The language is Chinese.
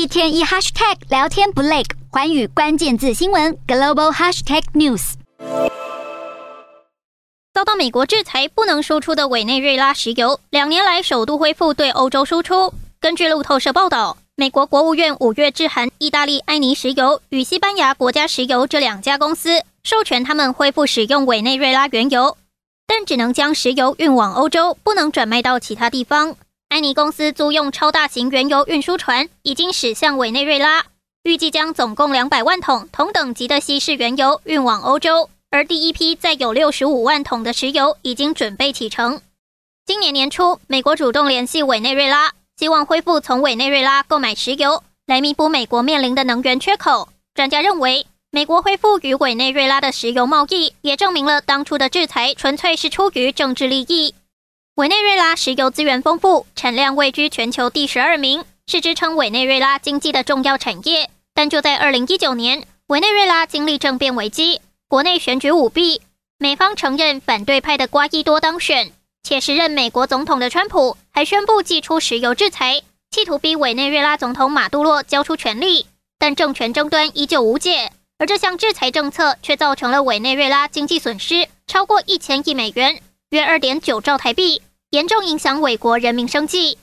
一天一 hashtag 聊天不累，环宇关键字新闻 global hashtag news。遭到美国制裁不能输出的委内瑞拉石油，两年来首度恢复对欧洲输出。根据路透社报道，美国国务院五月致函意大利埃尼石油与西班牙国家石油这两家公司，授权他们恢复使用委内瑞拉原油，但只能将石油运往欧洲，不能转卖到其他地方。埃尼公司租用超大型原油运输船，已经驶向委内瑞拉，预计将总共两百万桶同等级的稀释原油运往欧洲。而第一批载有六十五万桶的石油已经准备启程。今年年初，美国主动联系委内瑞拉，希望恢复从委内瑞拉购买石油，来弥补美国面临的能源缺口。专家认为，美国恢复与委内瑞拉的石油贸易，也证明了当初的制裁纯粹是出于政治利益。委内瑞拉石油资源丰富，产量位居全球第十二名，是支撑委内瑞拉经济的重要产业。但就在二零一九年，委内瑞拉经历政变危机，国内选举舞弊，美方承认反对派的瓜伊多当选，且时任美国总统的川普还宣布祭出石油制裁，企图逼委内瑞拉总统马杜洛交出权力。但政权争端依旧无解，而这项制裁政策却造成了委内瑞拉经济损失超过一千亿美元，约二点九兆台币。严重影响委国人民生计。